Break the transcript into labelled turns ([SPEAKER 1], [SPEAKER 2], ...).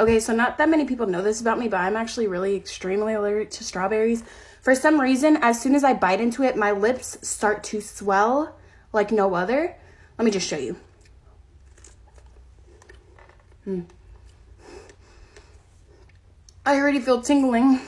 [SPEAKER 1] Okay, so not that many people know this about me, but I'm actually really extremely allergic to strawberries. For some reason, as soon as I bite into it, my lips start to swell like no other. Let me just show you. Hmm. I already feel tingling.